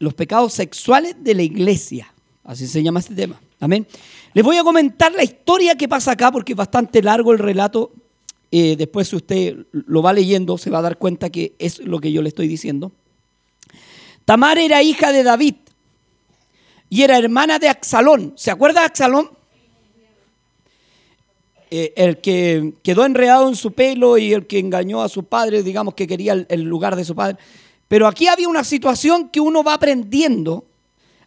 los pecados sexuales de la iglesia. Así se llama este tema. Amén. Les voy a comentar la historia que pasa acá porque es bastante largo el relato. Eh, después si usted lo va leyendo se va a dar cuenta que es lo que yo le estoy diciendo. Tamar era hija de David y era hermana de Axalón. ¿Se acuerda de Axalón? Eh, el que quedó enredado en su pelo y el que engañó a su padre, digamos que quería el, lugar de su padre. Pero aquí había una situación que uno va aprendiendo.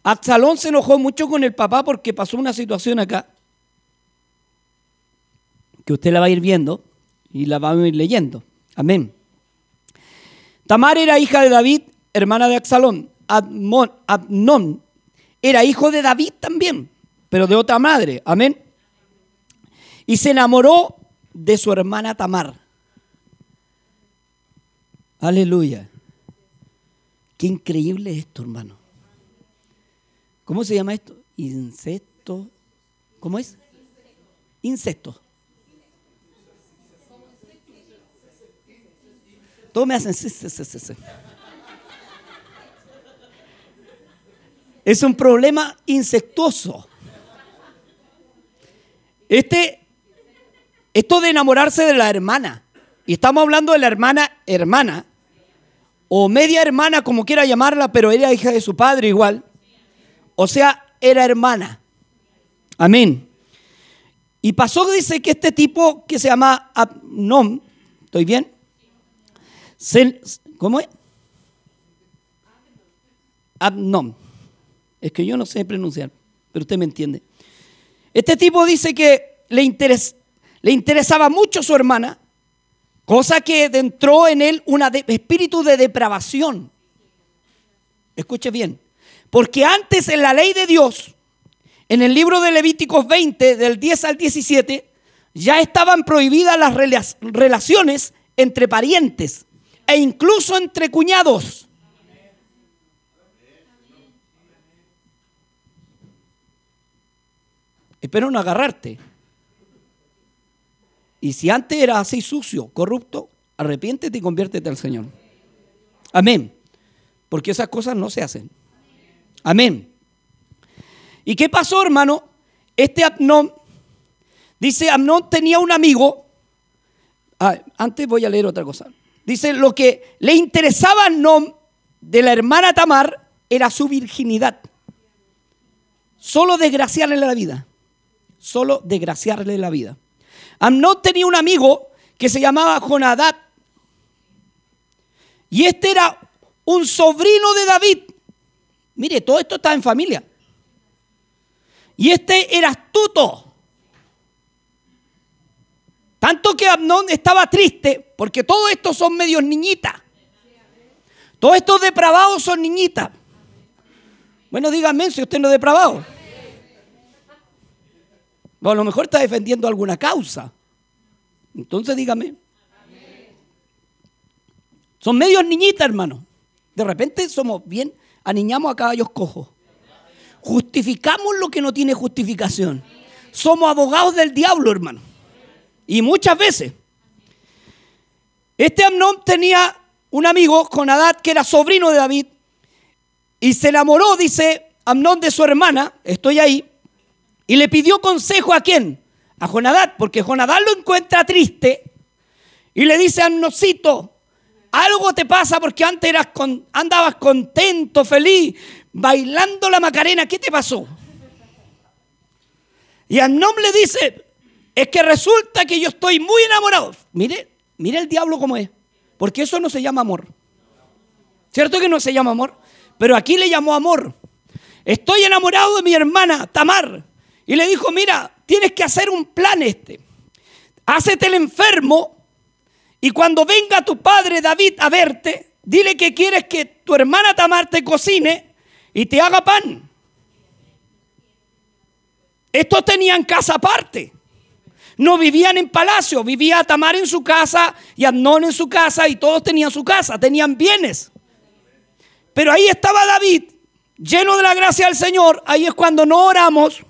Absalón se enojó mucho con el papá porque pasó una situación acá, que usted la va a ir viendo y la va a ir leyendo. Amén. Tamar era hija de David, hermana de Absalón. Abnón era hijo de David también, pero de otra madre. Amén y se enamoró de su hermana Tamar. Aleluya. Qué increíble esto, hermano. ¿Cómo se llama esto? Incesto. ¿Cómo es? Incesto. Todos me hacen. Es un problema insectuoso. Este esto de enamorarse de la hermana, y estamos hablando de la hermana hermana, o media hermana, como quiera llamarla, pero era hija de su padre igual. O sea, era hermana. Amén. Y pasó, dice que este tipo que se llama Abnom, ¿estoy bien? ¿Cómo es? Abnom. Es que yo no sé pronunciar, pero usted me entiende. Este tipo dice que le interesa le interesaba mucho su hermana, cosa que entró en él un espíritu de depravación. Escuche bien, porque antes en la ley de Dios, en el libro de Levíticos 20, del 10 al 17, ya estaban prohibidas las relaciones entre parientes e incluso entre cuñados. Espero no agarrarte. Y si antes era así sucio, corrupto, arrepiéntete y conviértete al Señor. Amén. Porque esas cosas no se hacen. Amén. ¿Y qué pasó, hermano? Este Abnón, dice, Amnón tenía un amigo. Ah, antes voy a leer otra cosa. Dice, lo que le interesaba a Amnón de la hermana Tamar era su virginidad. Solo desgraciarle la vida. Solo desgraciarle la vida. Amnón tenía un amigo que se llamaba Jonadab. Y este era un sobrino de David. Mire, todo esto está en familia. Y este era astuto. Tanto que Amnón estaba triste porque todos estos son medios niñitas. Todos estos depravados son niñitas. Bueno, díganme si usted no es depravado a lo mejor está defendiendo alguna causa. Entonces dígame. Son medios niñitas, hermano. De repente somos bien, aniñamos a caballos cojos. Justificamos lo que no tiene justificación. Somos abogados del diablo, hermano. Y muchas veces. Este Amnón tenía un amigo, con Adad, que era sobrino de David, y se enamoró, dice Amnón, de su hermana, estoy ahí, y le pidió consejo a quién? A Jonadad, porque Jonadad lo encuentra triste y le dice a Amnocito, algo te pasa porque antes eras andabas contento, feliz, bailando la Macarena, ¿qué te pasó? Y Amnón le dice, es que resulta que yo estoy muy enamorado. Mire, mire el diablo como es, porque eso no se llama amor. ¿Cierto que no se llama amor? Pero aquí le llamó amor. Estoy enamorado de mi hermana Tamar. Y le dijo, mira, tienes que hacer un plan este. Hácete el enfermo y cuando venga tu padre David a verte, dile que quieres que tu hermana Tamar te cocine y te haga pan. Estos tenían casa aparte. No vivían en palacio, vivía Tamar en su casa y Amnón en su casa y todos tenían su casa, tenían bienes. Pero ahí estaba David, lleno de la gracia del Señor. Ahí es cuando no oramos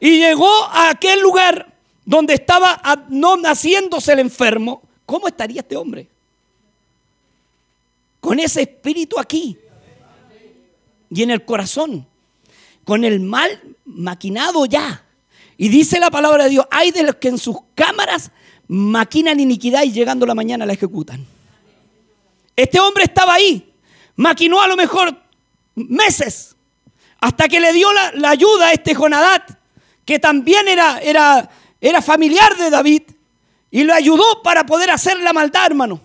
y llegó a aquel lugar donde estaba no naciéndose el enfermo, ¿cómo estaría este hombre? Con ese espíritu aquí. y en el corazón, con el mal maquinado ya. Y dice la palabra de Dios, hay de los que en sus cámaras maquinan iniquidad y llegando la mañana la ejecutan. Este hombre estaba ahí, maquinó a lo mejor meses, hasta que le dio la, ayuda a este Jonadat, que también era, era, era familiar de David, y lo ayudó para poder hacer la maldad, hermano.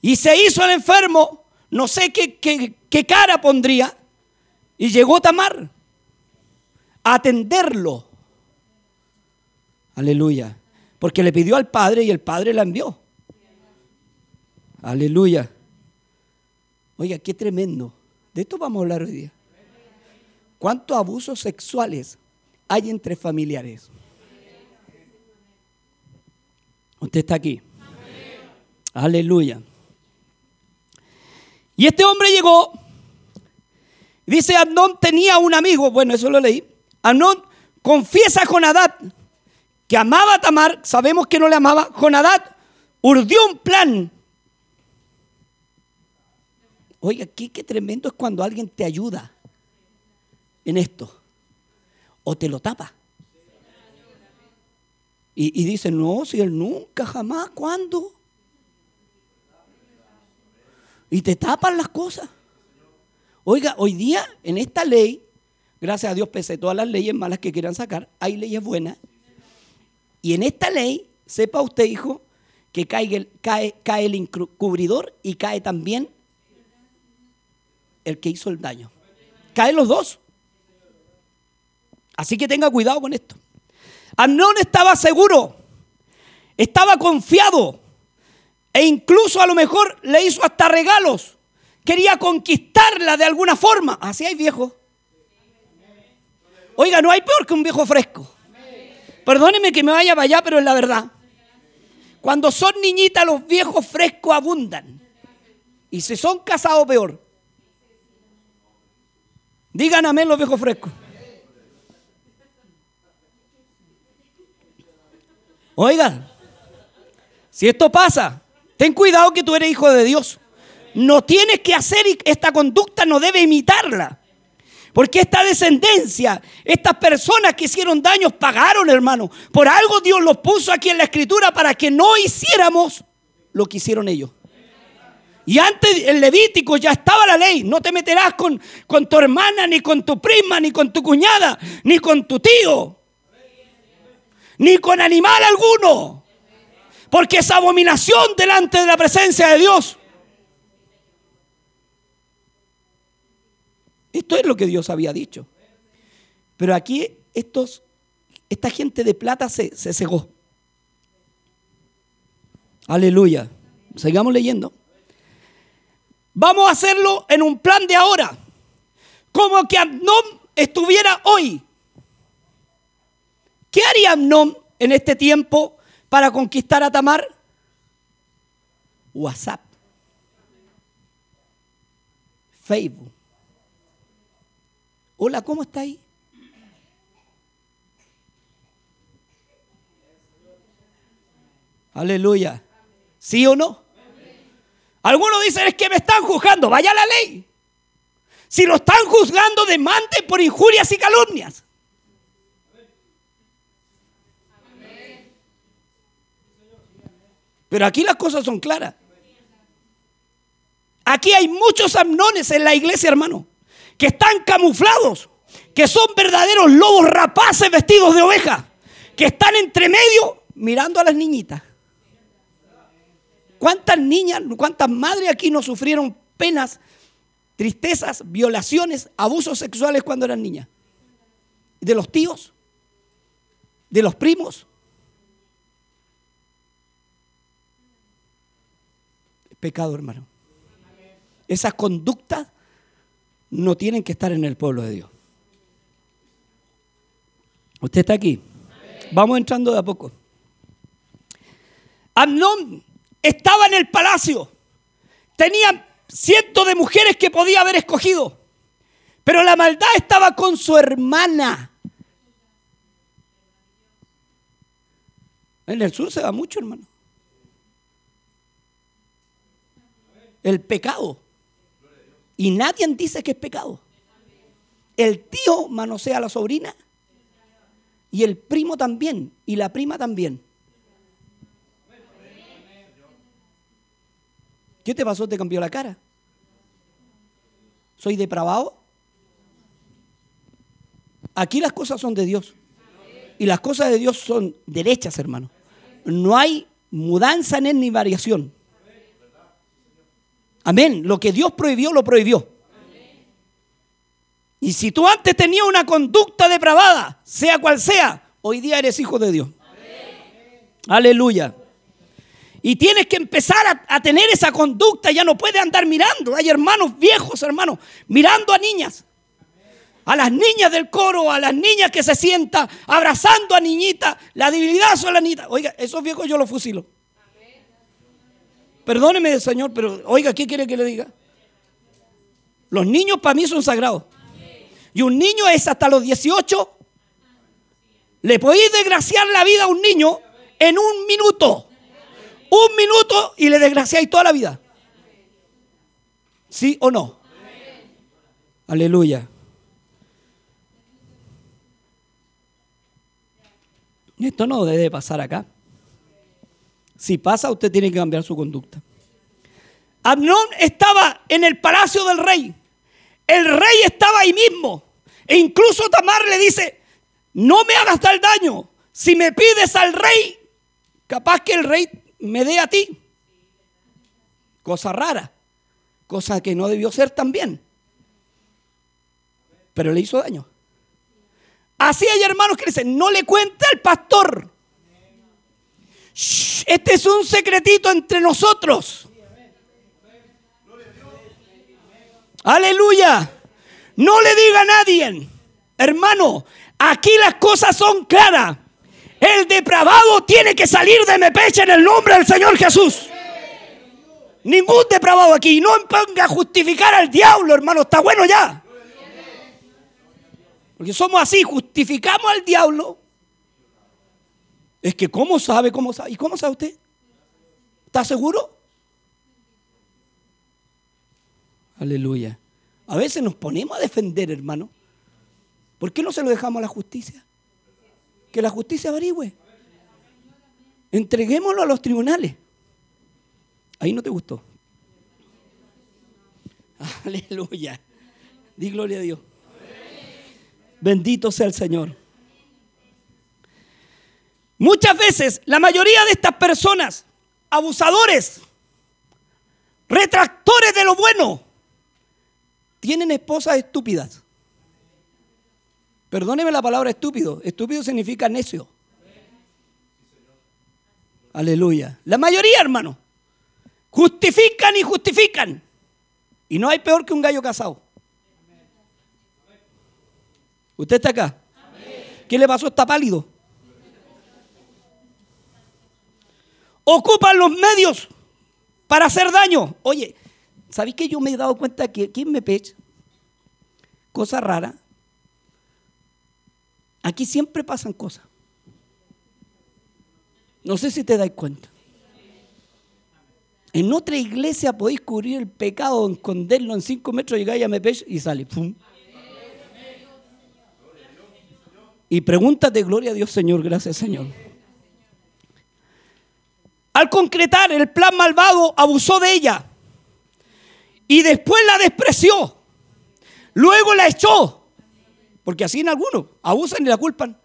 Y se hizo el enfermo, no sé qué, qué cara pondría, y llegó Tamar a atenderlo. Aleluya. Porque le pidió al Padre y el Padre la envió. Aleluya. Oiga, qué tremendo. De esto vamos a hablar hoy día. ¿Cuántos abusos sexuales hay entre familiares? Usted está aquí. Aleluya. Y este hombre llegó. Dice, Amnón tenía un amigo. Bueno, eso lo leí. Amnón confiesa con Adad que amaba a Tamar. Sabemos que no le amaba. Jonadad urdió un plan Oiga, qué, qué tremendo es cuando alguien te ayuda en esto. O te lo tapa. Y, y dice, no, si él nunca, jamás, ¿cuándo? Y te tapan las cosas. Oiga, hoy día en esta ley, gracias a Dios, pese a todas las leyes malas que quieran sacar, hay leyes buenas. Y en esta ley, sepa usted, hijo, que cae, cae, cae el encubridor y cae también el que hizo el daño. Caen los dos. Así que tenga cuidado con esto. Amnón estaba seguro, estaba confiado e incluso a lo mejor le hizo hasta regalos. Quería conquistarla de alguna forma. Así hay viejo. Oiga, no hay peor que un viejo fresco. Perdóneme que me vaya para allá, pero es la verdad. Cuando son niñitas, los viejos frescos abundan. Y si son casados, peor. Digan amén los viejos frescos. Oigan, si esto pasa, ten cuidado que tú eres hijo de Dios. No tienes que hacer esta conducta, no debe imitarla. Porque esta descendencia, estas personas que hicieron daños pagaron, hermano. Por algo Dios los puso aquí en la escritura para que no hiciéramos lo que hicieron ellos. Y antes el Levítico ya estaba la ley. No te meterás con, con tu hermana, ni con tu prima, ni con tu cuñada, ni con tu tío. Ni con animal alguno. Porque es abominación delante de la presencia de Dios. Esto es lo que Dios había dicho. Pero aquí estos, esta gente de plata se, se cegó. Aleluya. Sigamos leyendo. Vamos a hacerlo en un plan de ahora. Como que Amnón estuviera hoy. ¿Qué haría Amnón en este tiempo para conquistar a Tamar? WhatsApp. Facebook. Hola, ¿cómo está ahí? Aleluya. ¿Sí o no? Algunos dicen es que me están juzgando. Vaya la ley. Si lo están juzgando, demande por injurias y calumnias. Pero aquí las cosas son claras. Aquí hay muchos amnones en la iglesia, hermano, que están camuflados, que son verdaderos lobos rapaces vestidos de oveja, que están entre medio mirando a las niñitas. ¿Cuántas niñas, cuántas madres aquí no sufrieron penas, tristezas, violaciones, abusos sexuales cuando eran niñas? ¿De los tíos? ¿De los primos? Pecado, hermano. Esas conductas no tienen que estar en el pueblo de Dios. Usted está aquí. Vamos entrando de a poco. Amnón estaba en el palacio. Tenía cientos de mujeres que podía haber escogido. Pero la maldad estaba con su hermana. En el sur se da mucho, hermano. El pecado. Y nadie dice que es pecado. el tío manosea a la sobrina y el primo también y la prima también. ¿Qué te pasó? ¿Te cambió la cara? ¿Soy depravado? Aquí las cosas son de Dios. Y las cosas de Dios son derechas, hermano. No hay mudanza en ni variación. Amén. Lo que Dios prohibió, lo prohibió. Y si tú antes tenías una conducta depravada, sea cual sea, hoy día eres hijo de Dios. Aleluya. Y tienes que empezar a, tener esa conducta, ya no puedes andar mirando. Hay hermanos viejos, hermanos, mirando a niñas. A las niñas del coro, a las niñas que se sientan abrazando a niñitas. La debilidad son las niñitas. Oiga, esos viejos yo los fusilo. Perdóneme, Señor, pero oiga, ¿qué quiere que le diga? Los niños para mí son sagrados. Y un niño es hasta los 18. Le podéis desgraciar la vida a un niño en un minuto. Un minuto y le desgraciáis toda la vida. ¿Sí o no? Aleluya. Esto no debe pasar acá. Si pasa, usted tiene que cambiar su conducta. Amnón estaba en el palacio del rey. El rey estaba ahí mismo. E incluso Tamar le dice, no me hagas tal daño. Si me pides al rey, capaz que el rey me dé a ti. Cosa rara. Cosa que no debió ser también. Pero le hizo daño. Así hay hermanos que dicen, no le cuente al pastor este es un secretito entre nosotros. Aleluya. No le diga a nadie, hermano, aquí las cosas son claras. El depravado tiene que salir de Mepeche en el nombre del Señor Jesús. Ningún depravado aquí. No ponga a justificar al diablo, hermano. Está bueno ya. Porque somos así, justificamos al diablo es que ¿cómo sabe? ¿Cómo sabe? ¿Y cómo sabe usted? ¿Está seguro? Aleluya. A veces nos ponemos a defender, hermano. ¿Por qué no se lo dejamos a la justicia? Que la justicia averigüe. Entreguémoslo a los tribunales. Ahí no te gustó. Aleluya. Di gloria a Dios. Bendito sea el Señor. Muchas veces la mayoría de estas personas, abusadores, retractores de lo bueno, tienen esposas estúpidas. Perdóneme la palabra estúpido. Estúpido significa necio. Aleluya. La mayoría, hermano, justifican y justifican. Y no hay peor que un gallo casado. ¿Usted está acá? ¿Qué le pasó? Está pálido. Ocupan los medios para hacer daño. Oye, ¿sabéis que yo me he dado cuenta que aquí me pecha? Cosa rara. Aquí siempre pasan cosas. No sé si te dais cuenta. En otra iglesia podéis cubrir el pecado, esconderlo en cinco metros, llegáis a Mepech y sale. Y pregúntate, gloria a Dios, Señor, gracias, Señor. Al concretar el plan malvado, abusó de ella. Y después la despreció. Luego la echó. Porque así en algunos abusan y la culpan.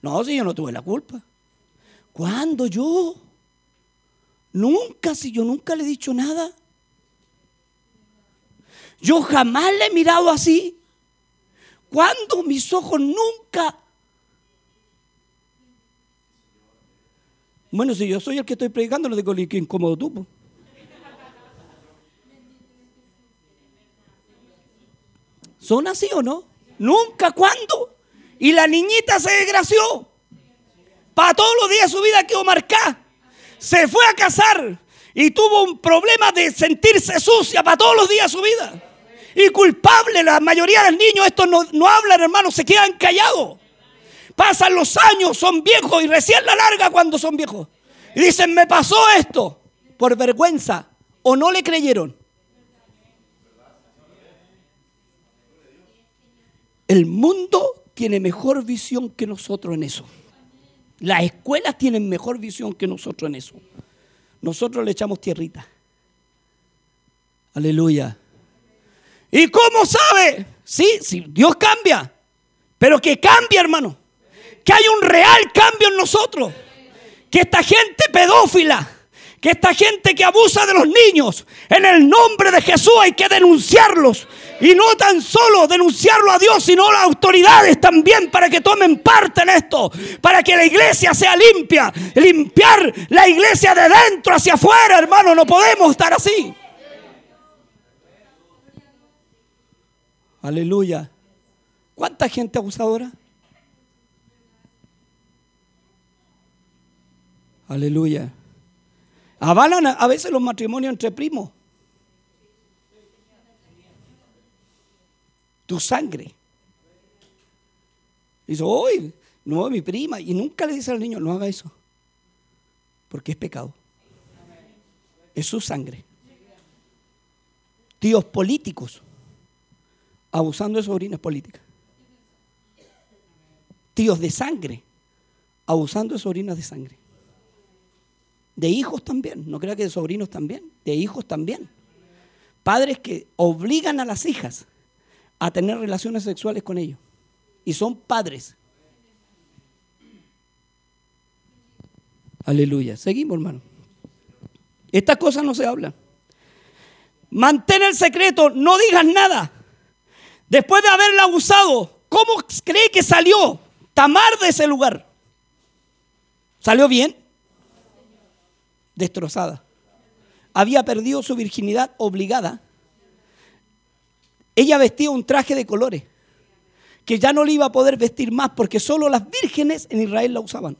No, si yo no tuve la culpa. ¿Cuándo yo? Nunca, si yo nunca le he dicho nada. Yo jamás le he mirado así. ¿Cuándo mis ojos nunca Bueno, si yo soy el que estoy predicando, no digo que incómodo tú. ¿Son así o no? Nunca, ¿cuándo? Y la niñita se desgració. Para todos los días de su vida quedó marcada. Se fue a casar y tuvo un problema de sentirse sucia para todos los días de su vida. Y culpable, la mayoría de los niños, estos no, no hablan, hermano, se quedan callados. Pasan los años, son viejos y recién la larga cuando son viejos. Y dicen, me pasó esto por vergüenza o no le creyeron. El mundo tiene mejor visión que nosotros en eso. Las escuelas tienen mejor visión que nosotros en eso. Nosotros le echamos tierrita. Aleluya. ¿Y cómo sabe? Sí, sí, Dios cambia. Pero que cambie, hermano. Que hay un real cambio en nosotros. Que esta gente pedófila, que esta gente que abusa de los niños, en el nombre de Jesús hay que denunciarlos. Y no tan solo denunciarlo a Dios, sino a las autoridades también para que tomen parte en esto. Para que la iglesia sea limpia. Limpiar la iglesia de dentro hacia afuera, hermano. No podemos estar así. Aleluya. ¿Cuánta gente abusadora? Aleluya. Avalan a veces los matrimonios entre primos. Tu sangre. Dice, hoy, no, mi prima. Y nunca le dice al niño, no haga eso. Porque es pecado. Es su sangre. Tíos políticos abusando de sobrinas políticas. Tíos de sangre abusando de sobrinas de sangre. De hijos también, no crea que de sobrinos también, de hijos también. Padres que obligan a las hijas a tener relaciones sexuales con ellos. Y son padres. Aleluya. Seguimos, hermano. Estas cosas no se hablan. Mantén el secreto, no digas nada. Después de haberla abusado, ¿cómo cree que salió Tamar de ese lugar? ¿Salió bien? Destrozada. Había perdido su virginidad obligada. Ella vestía un traje de colores que ya no le iba a poder vestir más porque solo las vírgenes en Israel la usaban.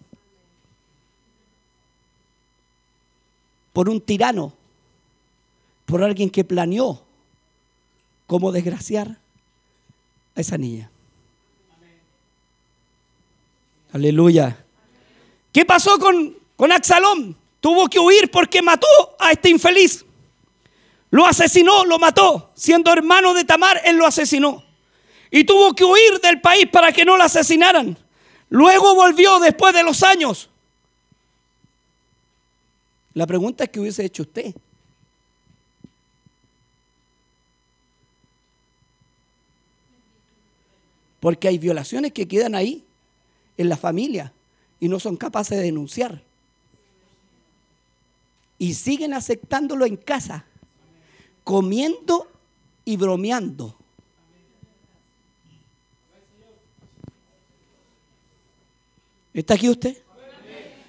Por un tirano, por alguien que planeó cómo desgraciar a esa niña. Aleluya. ¿Qué pasó con, con? Tuvo que huir porque mató a este infeliz. Lo asesinó, lo mató. Siendo hermano de Tamar, él lo asesinó. Y tuvo que huir del país para que no lo asesinaran. Luego volvió después de los años. La pregunta es que hubiese hecho usted. Porque hay violaciones que quedan ahí, en la familia, y no son capaces de denunciar y siguen aceptándolo en casa, comiendo y bromeando. ¿Está aquí usted?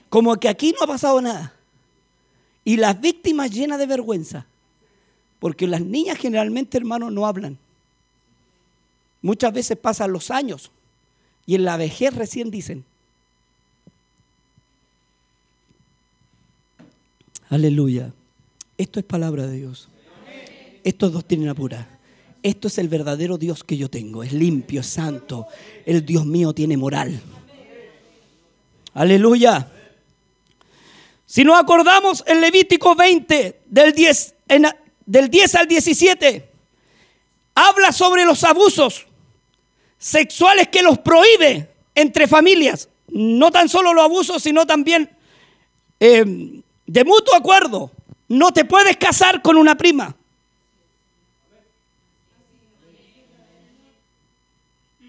Como que aquí no ha pasado nada. Y las víctimas llenas de vergüenza. Porque las niñas generalmente, hermanos, no hablan. Muchas veces pasan los años y en la vejez recién dicen, Aleluya. Esto es palabra de Dios. Esto es doctrina pura. Esto es el verdadero Dios que yo tengo. Es limpio, es santo. El Dios mío tiene moral. Aleluya. Si nos acordamos en Levítico 20, del 10, del 10 al 17, habla sobre los abusos sexuales que los prohíbe entre familias. No tan solo los abusos, sino también eh, de mutuo acuerdo, no te puedes casar con una prima.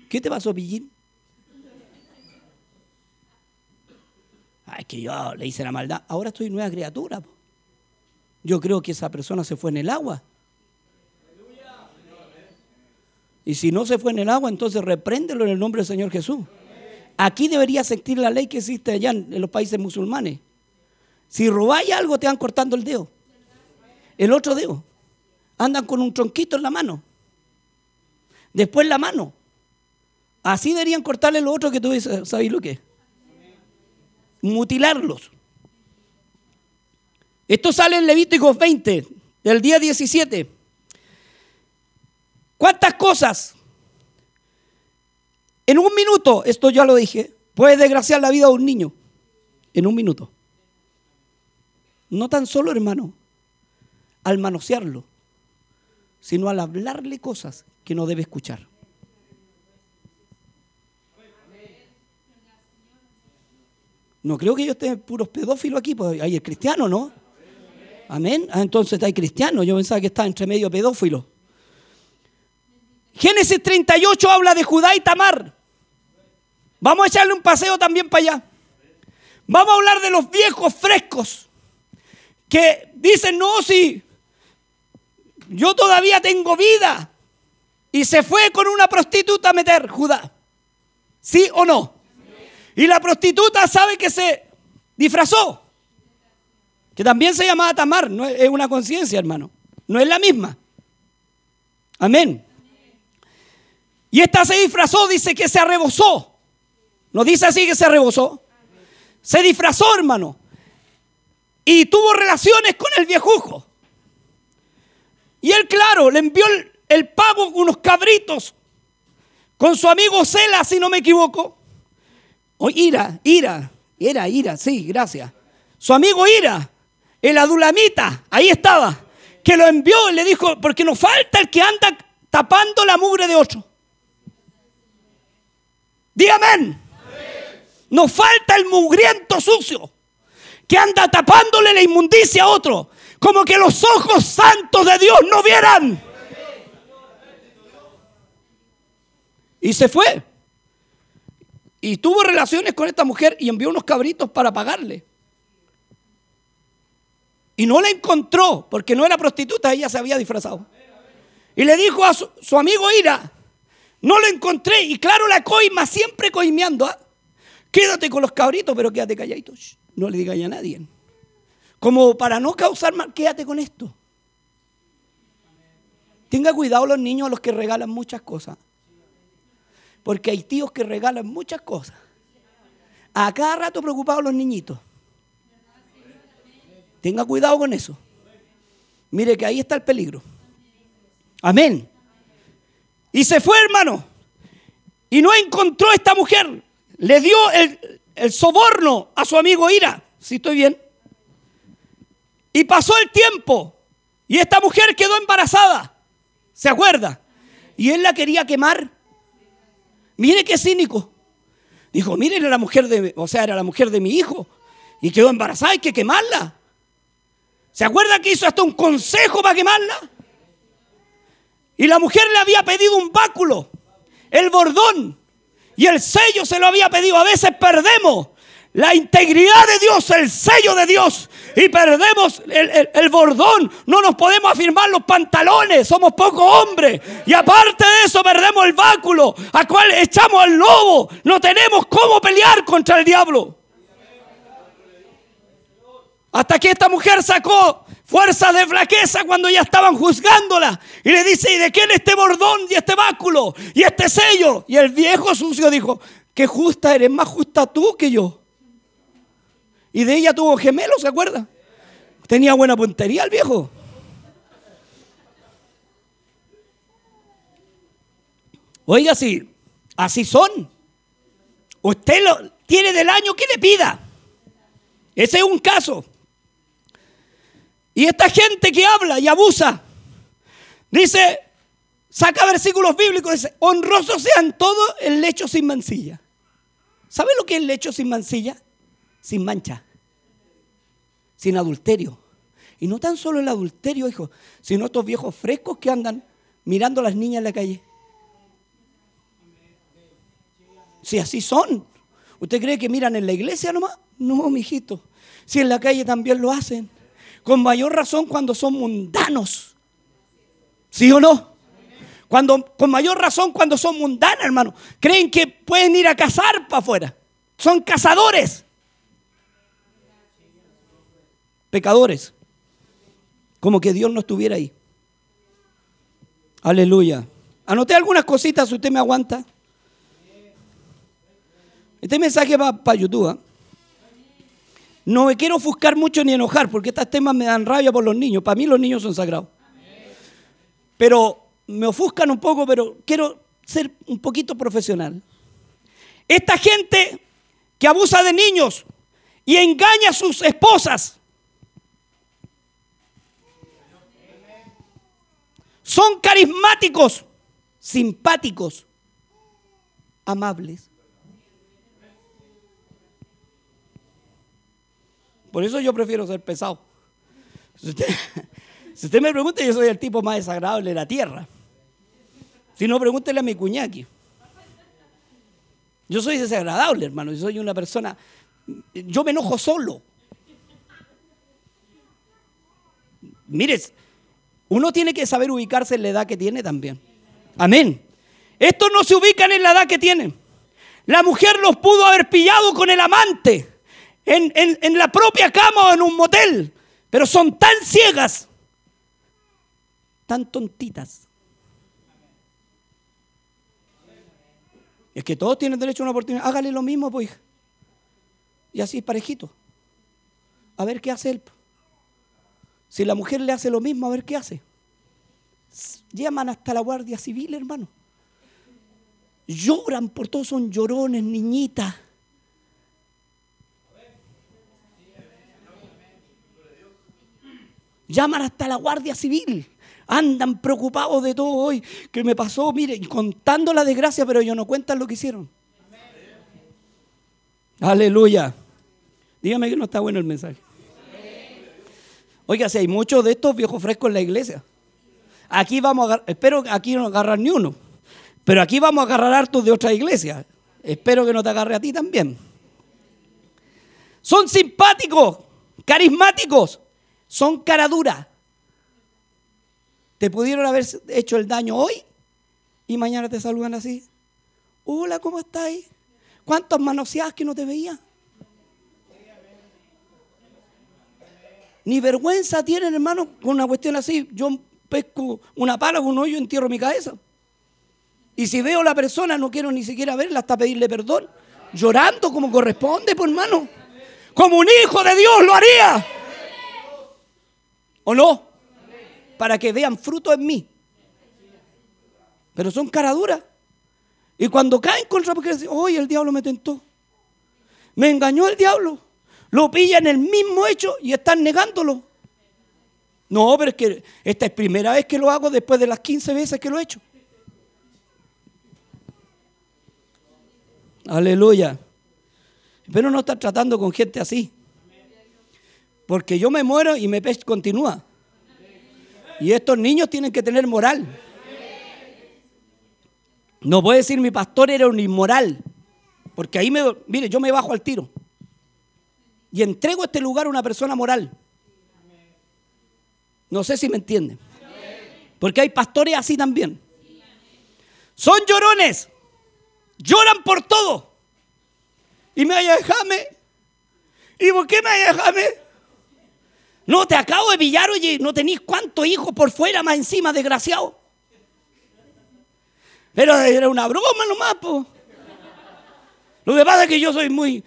¿Qué te pasó, Pillín? Ay, que yo le hice la maldad. Ahora estoy nueva criatura. Yo creo que esa persona se fue en el agua. Y si no se fue en el agua, entonces repréndelo en el nombre del Señor Jesús. Aquí debería sentir la ley que existe allá en los países musulmanes. Si robáis algo, te van cortando el dedo. El otro dedo. Andan con un tronquito en la mano. Después la mano. Así deberían cortarle lo otro que tú sabéis lo que. Mutilarlos. Esto sale en Levíticos 20, del día 17. ¿Cuántas cosas? En un minuto, esto ya lo dije, puede desgraciar la vida de un niño. En un minuto. No tan solo, hermano, al manosearlo, sino al hablarle cosas que no debe escuchar. No creo que yo esté puros pedófilos aquí, pues hay el cristiano, ¿no? Amén. Ah, entonces hay cristiano. Yo pensaba que estaba entre medio pedófilo. Génesis 38 habla de Judá y Tamar. Vamos a echarle un paseo también para allá. Vamos a hablar de los viejos frescos que dicen, no, si yo todavía tengo vida. Y se fue con una prostituta a meter Judá. ¿Sí o no? Y la prostituta sabe que se disfrazó. Que también se llamaba Tamar. No es una conciencia, hermano. No es la misma. Amén. Y esta se disfrazó, dice que se arrebozó. ¿No dice así que se arrebozó? Se disfrazó, hermano. Y tuvo relaciones con el viejujo. Y él, claro, le envió el, el pago unos cabritos con su amigo Cela, si no me equivoco. O Ira, Ira, era Ira, sí, gracias. Su amigo Ira, el adulamita, ahí estaba, que lo envió y le dijo, porque nos falta el que anda tapando la mugre de otro. Dígame. Nos falta el mugriento sucio que anda tapándole la inmundicia a otro, como que los ojos santos de Dios no vieran. Y se fue. Y tuvo relaciones con esta mujer y envió unos cabritos para pagarle. Y no la encontró porque no era prostituta, ella se había disfrazado. Y le dijo a su, amigo Ira, no lo encontré. Y claro, la coima siempre coimeando. ¿ah? Quédate con los cabritos, pero quédate calladito. No le diga a nadie. Como para no causar mal, quédate con esto. Tenga cuidado los niños a los que regalan muchas cosas. Porque hay tíos que regalan muchas cosas. A cada rato preocupados los niñitos. Tenga cuidado con eso. Mire que ahí está el peligro. Amén. Y se fue, hermano. Y no encontró a esta mujer. Le dio el, soborno a su amigo Ira. Si estoy bien. Y pasó el tiempo. Y esta mujer quedó embarazada. ¿Se acuerda? Y él la quería quemar. Mire qué cínico. Dijo, mire, era la mujer de, o sea, era la mujer de mi hijo. Y quedó embarazada, hay que quemarla. ¿Se acuerda que hizo hasta un consejo para quemarla? Y la mujer le había pedido un báculo, el bordón, y el sello se lo había pedido. A veces perdemos la integridad de Dios, el sello de Dios, y perdemos el, bordón. No nos podemos afirmar los pantalones, somos pocos hombres. Y aparte de eso, perdemos el báculo, a cual echamos al lobo. No tenemos cómo pelear contra el diablo. Hasta que esta mujer sacó fuerza de flaqueza cuando ya estaban juzgándola. Y le dice, ¿y de quién este bordón y este báculo y este sello? Y el viejo sucio dijo, qué justa eres, más justa tú que yo. Y de ella tuvo gemelos, ¿se acuerda? Tenía buena puntería el viejo. Oiga, así, así son. Usted lo tiene del año que le pida. Ese es un caso. Y esta gente que habla y abusa, dice, saca versículos bíblicos, dice, honrosos sean todos el lecho sin mancilla. ¿Sabe lo que es el lecho sin mancilla? Sin mancha, sin adulterio. Y no tan solo el adulterio, hijo, sino estos viejos frescos que andan mirando a las niñas en la calle. Si así son. ¿Usted cree que miran en la iglesia nomás? No, mijito. Si en la calle también lo hacen. Con mayor razón cuando son mundanos. ¿Sí o no? Cuando, con mayor razón cuando son mundanos, hermano. Creen que pueden ir a cazar para afuera. Son cazadores. Pecadores. Como que Dios no estuviera ahí. Aleluya. Anoté algunas cositas, si usted me aguanta. Este mensaje va para YouTube. ¿ah? No me quiero ofuscar mucho ni enojar, porque estos temas me dan rabia por los niños. Para mí los niños son sagrados. Pero me ofuscan un poco, pero quiero ser un poquito profesional. Esta gente que abusa de niños y engaña a sus esposas, son carismáticos, simpáticos, amables. Por eso yo prefiero ser pesado. Si usted, me pregunta, yo soy el tipo más desagradable de la tierra. Si no, pregúntele a mi cuñaki. Yo soy desagradable, hermano. Yo soy una persona. Yo me enojo solo. Mire, uno tiene que saber ubicarse en la edad que tiene también. Amén. Estos no se ubican en la edad que tienen. La mujer los pudo haber pillado con el amante en, en la propia cama o en un motel, pero son tan ciegas, tan tontitas. Es que todos tienen derecho a una oportunidad. Hágale lo mismo, pues. Y así parejito. A ver qué hace él. Si la mujer le hace lo mismo, a ver qué hace. Llaman hasta la Guardia Civil, hermano. Lloran por todos, son llorones, niñitas. Llaman hasta la Guardia Civil. Andan preocupados de todo hoy. Que me pasó, mire, contando la desgracia, pero ellos no cuentan lo que hicieron. Aleluya. Dígame que no está bueno el mensaje. Oiga, si hay muchos de estos viejos frescos en la iglesia. Aquí vamos a espero que aquí no agarrar ni uno. Pero aquí vamos a agarrar hartos de otra iglesia. Espero que no te agarre a ti también. Son simpáticos, carismáticos, son caraduras. Te pudieron haber hecho el daño hoy y mañana te saludan así. Hola, ¿cómo estáis? ¿Cuántos manoseadas que no te veía? Ni vergüenza tienen, hermano, con una cuestión así. Yo pesco una pala con un hoyo, entierro mi cabeza. Y si veo a la persona, no quiero ni siquiera verla hasta pedirle perdón. Llorando como corresponde, por hermano. Como un hijo de Dios lo haría. ¿O no? Para que vean fruto en mí. Pero son caraduras. Y cuando caen contra porque dicen, hoy el diablo me tentó. Me engañó el diablo. Lo pillan el mismo hecho y están negándolo. No, pero es que esta es primera vez que lo hago después de las 15 veces que lo he hecho. Aleluya. Pero no estar tratando con gente así. Porque yo me muero y me pez continúa. Y estos niños tienen que tener moral. No puede decir mi pastor era un inmoral. Porque ahí me, mire, yo me bajo al tiro. Y entrego este lugar a una persona moral. No sé si me entienden. Porque hay pastores así también. Son llorones. Lloran por todo. Y me vaya déjame. ¿Y por qué me vaya déjame? No, te acabo de pillar, oye, no tenéis cuántos hijos por fuera más encima, desgraciado. Pero era una broma nomás, po. Lo que pasa es que yo soy muy,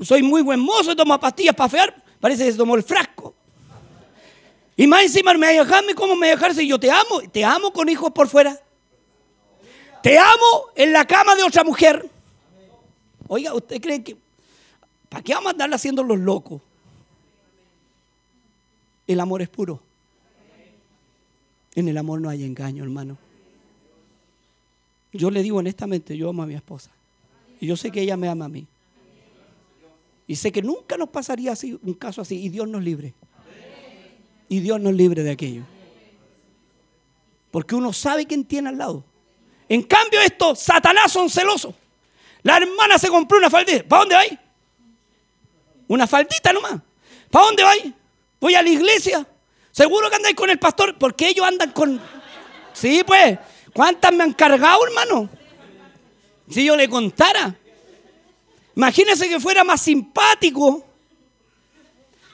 soy muy buen mozo, tomo pastillas para fear, parece que se tomó el frasco. Y más encima me déjame cómo me dejarse, yo te amo, te amo con hijos por fuera. Te amo en la cama de otra mujer. Oiga, ¿usted cree que... ¿Para qué vamos a andar haciendo los locos? El amor es puro. En el amor no hay engaño, hermano. Yo le digo honestamente, yo amo a mi esposa. Y yo sé que ella me ama a mí. Y sé que nunca nos pasaría así, un caso así. Y Dios nos libre. Y Dios nos libre de aquello. Porque uno sabe quién tiene al lado. En cambio, estos Satanás son celosos. La hermana se compró una faldita. ¿Para dónde vais? Una faldita nomás. ¿Para dónde vais? Voy a la iglesia. Seguro que andáis con el pastor, porque ellos andan con. Sí, pues. ¿Cuántas me han cargado, hermano? Si yo le contara. Imagínese que fuera más simpático.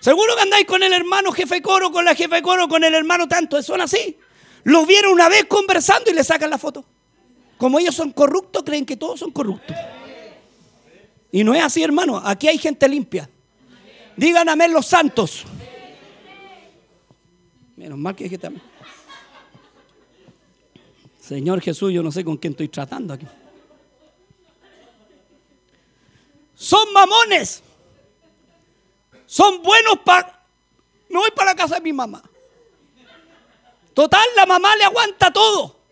Seguro que andáis con el hermano jefe coro, con la jefe coro, con el hermano tanto. Son así. Lo vieron una vez conversando y le sacan la foto. Como ellos son corruptos, creen que todos son corruptos. Y no es así, hermano. Aquí hay gente limpia. Digan amén los santos. Menos mal que que también. Señor Jesús, yo no sé con quién estoy tratando aquí. Son mamones. Son buenos para... Me voy para la casa de mi mamá. Total, la mamá le aguanta todo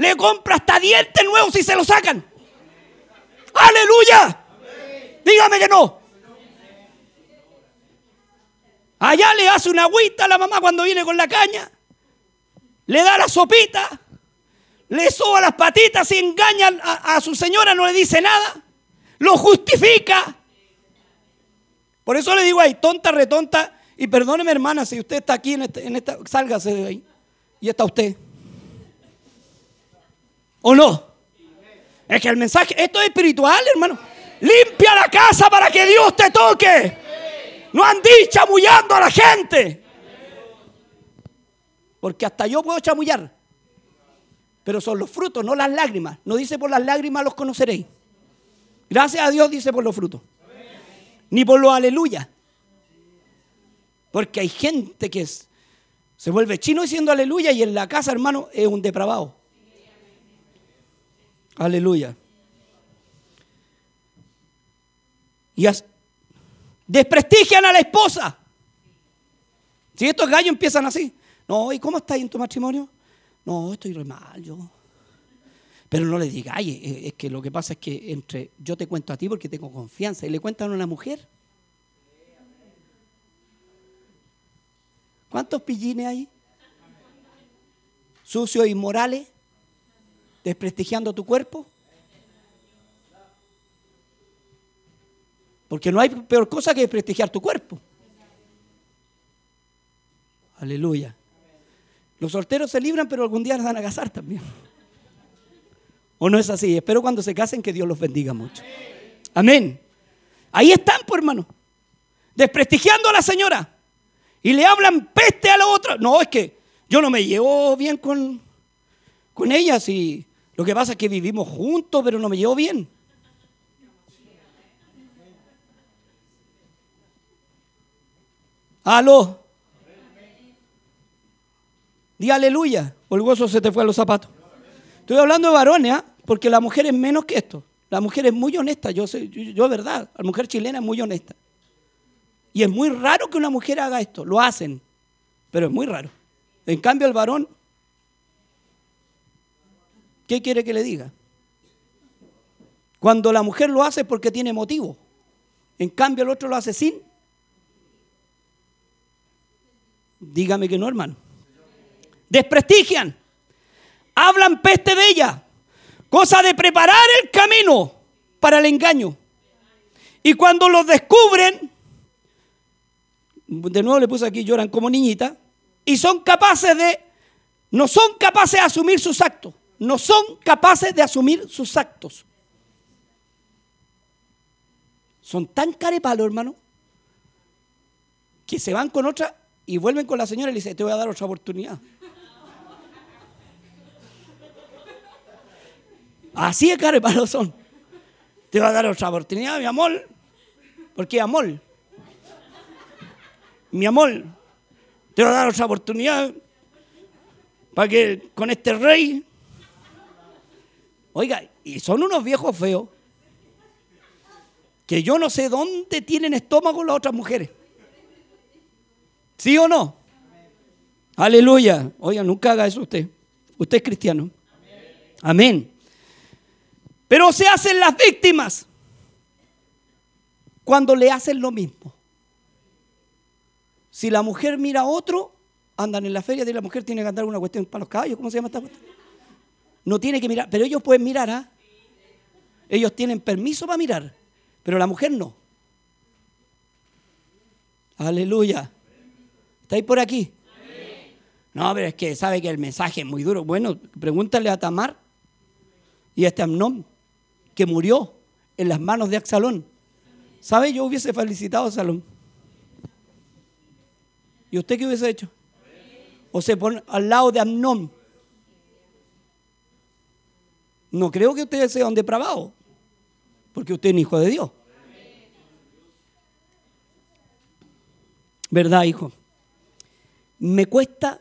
le compra hasta dientes nuevos y se lo sacan. Aleluya. Dígame que no. Allá le hace una agüita a la mamá cuando viene con la caña. Le da la sopita. Le soba las patitas y engaña a, su señora, no le dice nada. Lo justifica. Por eso le digo ahí, tonta, retonta. Y perdóneme, hermana, si usted está aquí en esta, en esta sálgase de ahí. Y está usted. ¿O no? Es que el mensaje, esto es espiritual, hermano. Limpia la casa para que Dios te toque. No andí chamullando a la gente. Porque hasta yo puedo chamullar. Pero son los frutos, no las lágrimas. No dice por las lágrimas los conoceréis. Gracias a Dios dice por los frutos. Ni por los aleluya. Porque hay gente que se vuelve chino diciendo aleluya y en la casa, hermano, es un depravado. Aleluya. Y desprestigian a la esposa. Si estos gallos empiezan así. No, ¿y cómo estás en tu matrimonio? No, estoy re mal yo. Pero no le diga, eh, es que lo que pasa es que entre yo te cuento a ti porque tengo confianza y le cuentan a una mujer. ¿Cuántos pillines hay? Sucios y morales, desprestigiando tu cuerpo. Porque no hay peor cosa que desprestigiar tu cuerpo. Aleluya. Los solteros se libran, pero algún día les van a casar también. ¿O no es así? Espero cuando se casen que Dios los bendiga mucho. Amén. Ahí están, pues hermano. Desprestigiando a la señora. Y le hablan peste a la otra. No, es que yo no me llevo bien con, con ellas y lo que pasa es que vivimos juntos, pero no me llevo bien. Aló. Di aleluya. O el gozo se te fue a los zapatos. Estoy hablando de varones, ¿ah? porque la mujer es menos que esto. La mujer es muy honesta. Yo sé, yo, yo verdad. La mujer chilena es muy honesta. Y es muy raro que una mujer haga esto. Lo hacen, pero es muy raro. En cambio, el varón, ¿qué quiere que le diga? Cuando la mujer lo hace porque tiene motivo. En cambio, el otro lo hace sin. Dígame que no, hermano. Desprestigian. Hablan peste de ella. Cosa de preparar el camino para el engaño. Y cuando los descubren, de nuevo le puse aquí, lloran como niñita, y son capaces de, no son capaces de asumir sus actos, no son capaces de asumir sus actos. Son tan carepalos, hermano, que se van con otra y vuelven con la señora y le dicen, te voy a dar otra oportunidad. Así de carepalos son. Te voy a dar otra oportunidad, mi amor. ¿Por qué amor? mi amor, te voy a dar otra oportunidad para que con este rey. Oiga, y son unos viejos feos que yo no sé dónde tienen estómago las otras mujeres. ¿Sí o no? Aleluya. Oiga, nunca haga eso usted. Usted es cristiano. Amén. Pero se hacen las víctimas cuando le hacen lo mismo. Si la mujer mira a otro, andan en la feria y la mujer tiene que andar una cuestión para los caballos. ¿Cómo se llama esta cuestión? No tiene que mirar, pero ellos pueden mirar, ¿ah? Ellos tienen permiso para mirar, pero la mujer no. Aleluya. ¿Estáis por aquí? No, pero es que sabe que el mensaje es muy duro. Bueno, pregúntale a Tamar y a este Amnón que murió en las manos de Axalón. ¿Sabe? Yo hubiese felicitado a Axalón. ¿Y usted qué hubiese hecho? O se pone al lado de Amnón. No creo que usted sea un porque usted es hijo de Dios. ¿Verdad, hijo? Me cuesta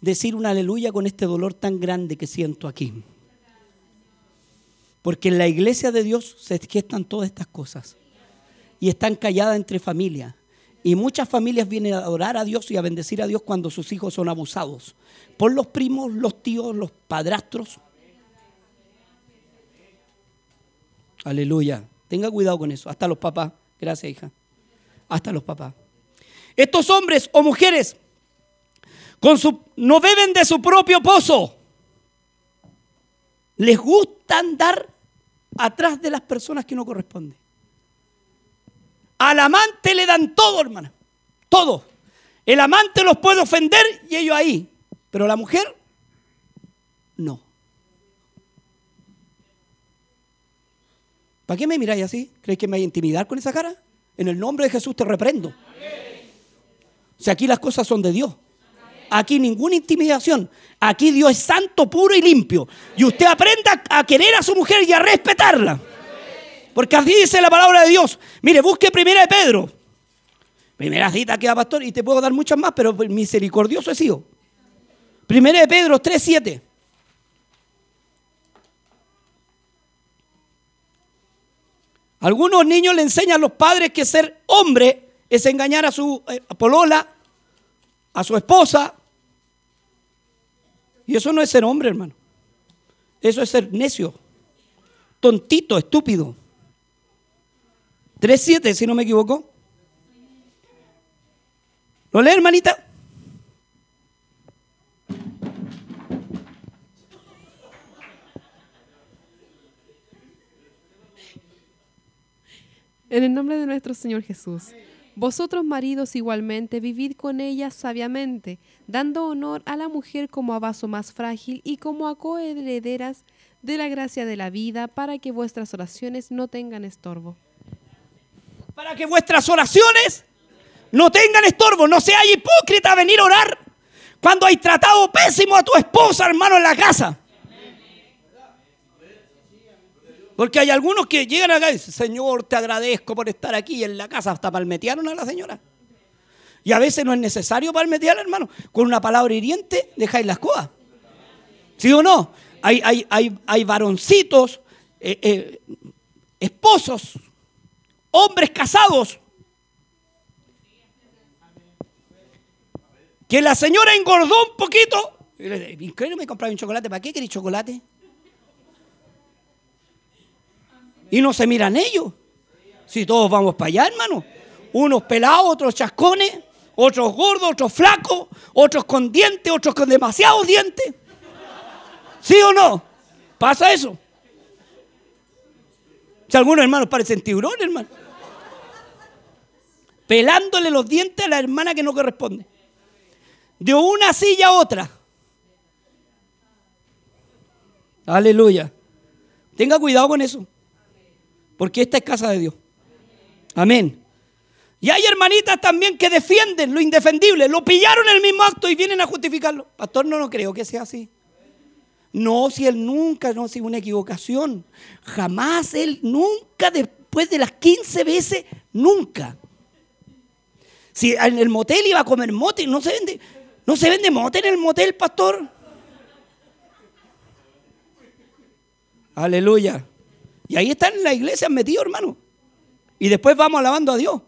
decir un aleluya con este dolor tan grande que siento aquí. Porque en la iglesia de Dios se gestan todas estas cosas. Y están calladas entre familias. Y muchas familias vienen a adorar a Dios y a bendecir a Dios cuando sus hijos son abusados por los primos, los tíos, los padrastros. Aleluya. Tenga cuidado con eso. Hasta los papás. Gracias, hija. Hasta los papás. Estos hombres o mujeres con su, no beben de su propio pozo. Les gusta andar atrás de las personas que no corresponden. Al amante le dan todo, hermana. Todo. El amante los puede ofender y ellos ahí. Pero la mujer, no. ¿Para qué me miráis así? ¿Crees que me hay a intimidar con esa cara? En el nombre de Jesús te reprendo. Sea, aquí las cosas son de Dios. Aquí ninguna intimidación. Aquí Dios es santo, puro y limpio. Y usted aprenda a querer a su mujer y a respetarla. Porque así dice la palabra de Dios. Mire, busque primera de Pedro. Primera cita que va pastor y te puedo dar muchas más, pero misericordioso he sido. Primera de Pedro 3.7. Algunos niños le enseñan a los padres que ser hombre es engañar a su eh, polola, a su esposa. Y eso no es ser hombre, hermano. Eso es ser necio, tontito, estúpido. 3.7, si no me equivoco. ¿Lo lee, hermanita? En el nombre de nuestro Señor Jesús. Vosotros maridos igualmente vivid con ella sabiamente, dando honor a la mujer como a vaso más frágil y como a coherederas de la gracia de la vida, para que vuestras oraciones no tengan estorbo. Para que vuestras oraciones no tengan estorbo, no sea hipócrita venir a orar cuando hay tratado pésimo a tu esposa, hermano, en la casa. Porque hay algunos que llegan acá y dicen, Señor, te agradezco por estar aquí en la casa hasta palmetearon a la señora. Y a veces no es necesario palmetear, hermano. Con una palabra hiriente dejáis las cosas. ¿Sí o no? Hay, hay, hay, hay varoncitos, eh, eh, esposos, hombres casados, que la señora engordó un poquito. Dije, ¿qué no me compraron un chocolate? ¿Para qué queréis chocolate? Y no se miran ellos. Si todos vamos para allá, hermano. Unos pelados, otros chascones, otros gordos, otros flacos, otros con dientes, otros con demasiados dientes. ¿Sí o no? Pasa eso. Si algunos hermanos parecen tiburones, hermano. Pelándole los dientes a la hermana que no corresponde. De una silla a otra. Aleluya. Tenga cuidado con eso. Porque esta es casa de Dios. Amén. Y hay hermanitas también que defienden lo indefendible. Lo pillaron en el mismo acto y vienen a justificarlo. Pastor, no, no creo que sea así. No, si él nunca, no, si una equivocación. Jamás él, nunca después de las 15 veces, nunca. Si en el motel iba a comer mote, no se vende, no se vende mote en el motel, pastor. Aleluya. Y ahí están en la iglesia metidos, hermano. Y después vamos alabando a Dios.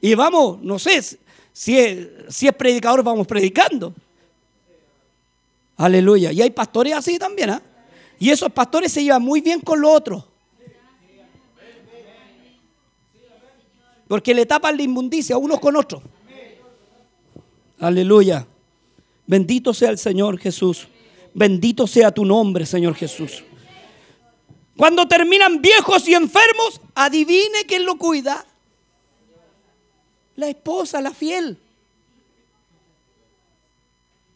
Y vamos, no sé, si es, si es predicador, vamos predicando. Aleluya. Y hay pastores así también, ¿ah? Y esos pastores se llevan muy bien con los otros. Porque le tapan la inmundicia unos con otros. Aleluya. Bendito sea el Señor Jesús. Bendito sea tu nombre, Señor Jesús. Cuando terminan viejos y enfermos, adivine quién lo cuida. La esposa, la fiel.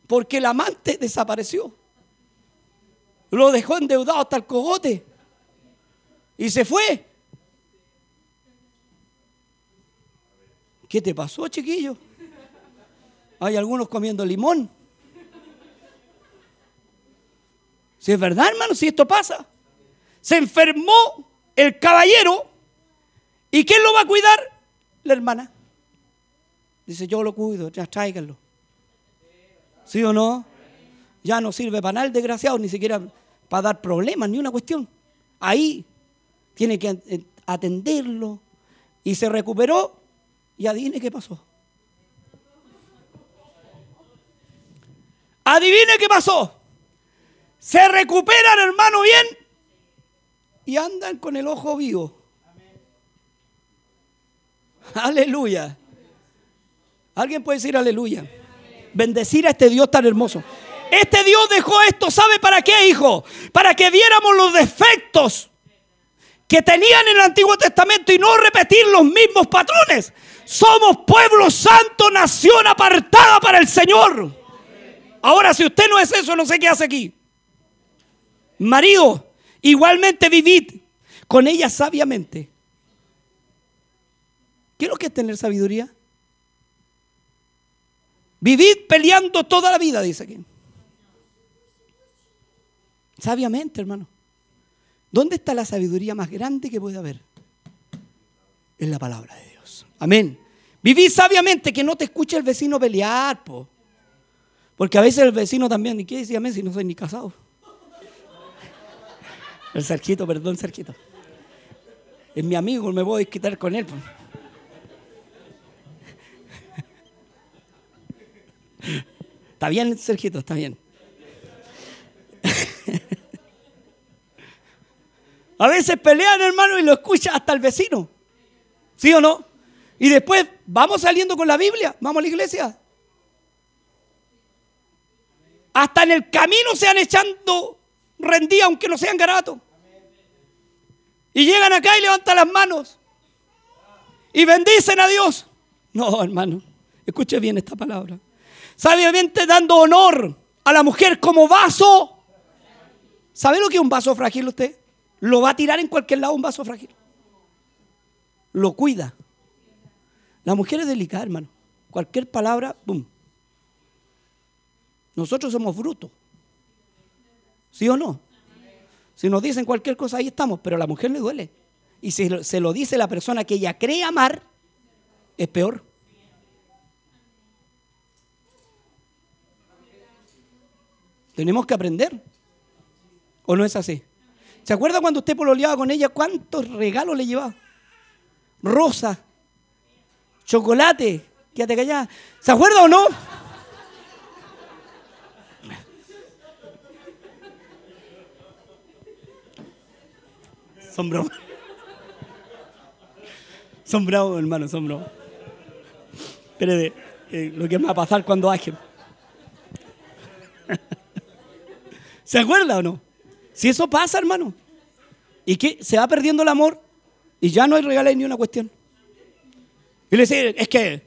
Porque el amante desapareció. Lo dejó endeudado hasta el cogote. Y se fue. ¿Qué te pasó, chiquillo? Hay algunos comiendo limón. Si es verdad, hermano, si esto pasa se enfermó el caballero y ¿quién lo va a cuidar? La hermana. Dice, yo lo cuido, ya tráiganlo. ¿Sí o no? Ya no sirve para nada el desgraciado, ni siquiera para dar problemas, ni una cuestión. Ahí tiene que atenderlo. Y se recuperó y adivine qué pasó. Adivine qué pasó. Se recuperan, hermano, bien y andan con el ojo vivo. Aleluya. Alguien puede decir aleluya. Bendecir a este Dios tan hermoso. Este Dios dejó esto, ¿sabe para qué, hijo? Para que viéramos los defectos que tenían en el Antiguo Testamento y no repetir los mismos patrones. Somos pueblo santo, nación apartada para el Señor. Ahora, si usted no es eso, no sé qué hace aquí. Marido, igualmente vivid con ella sabiamente. ¿Qué es lo que es tener sabiduría? Vivid peleando toda la vida, dice aquí. Sabiamente, hermano. ¿Dónde está la sabiduría más grande que puede haber? En la palabra de Dios. Amén. Viví sabiamente que no te escuche el vecino pelear, po. Porque a veces el vecino también, ¿y qué decía si no soy ni casado? El Sergito, perdón, Sergito. Es mi amigo, me voy a quitar con él. Está bien, Sergito, está bien. A veces pelean, hermano, y lo escucha hasta el vecino. ¿Sí o no? Y después vamos saliendo con la Biblia, vamos a la iglesia. Hasta en el camino se han echando rendía, aunque no sean garatos. Y llegan acá y levantan las manos. Y bendicen a Dios. No, hermano, escuche bien esta palabra. Sabiamente dando honor a la mujer como vaso. ¿Sabe lo que es un vaso frágil usted? Lo va a tirar en cualquier lado un vaso frágil. Lo cuida. La mujer es delicada, hermano. Cualquier palabra, ¡pum! Nosotros somos brutos. ¿Sí o no? Si nos dicen cualquier cosa, ahí estamos, pero a la mujer le duele. Y si se lo dice la persona que ella cree amar, es peor. Tenemos que aprender. ¿O no es así? ¿Se acuerda cuando usted pololeaba con ella cuántos regalos le llevaba? Rosa, chocolate, quédate callada. ¿Se acuerda o no? Son bromas. Hermano, son bravos. Espérate, eh, lo que me va a pasar cuando hay. ¿Se acuerda o no? Si eso pasa, hermano. ¿Y qué? Se va perdiendo el amor y ya no hay regalo ni una cuestión. Y le dice, es que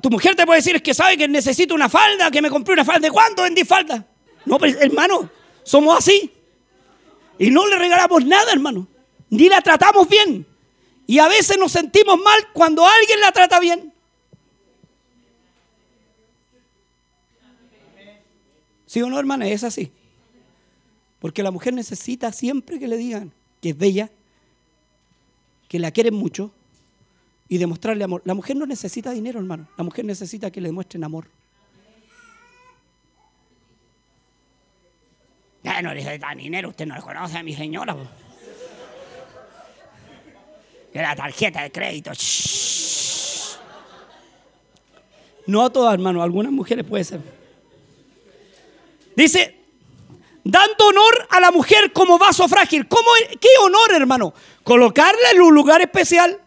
tu mujer te puede decir, es que sabe que necesito una falda, que me compré una falda. ¿De cuándo vendí falda? No, pero hermano, somos así. Y no le regalamos nada, hermano. Ni la tratamos bien. Y a veces nos sentimos mal cuando alguien la trata bien. ¿Sí o no, hermana? Es así. Porque la mujer necesita siempre que le digan que es bella, que la quieren mucho y demostrarle amor. La mujer no necesita dinero, hermano. La mujer necesita que le demuestren amor. Ya no necesita dinero, usted no le conoce a mi señora. Que la tarjeta de crédito. No a todas, hermano. Algunas mujeres puede ser. Dice, dando honor a la mujer como vaso frágil. ¿Cómo, ¿Qué honor, hermano? Colocarla en un lugar especial.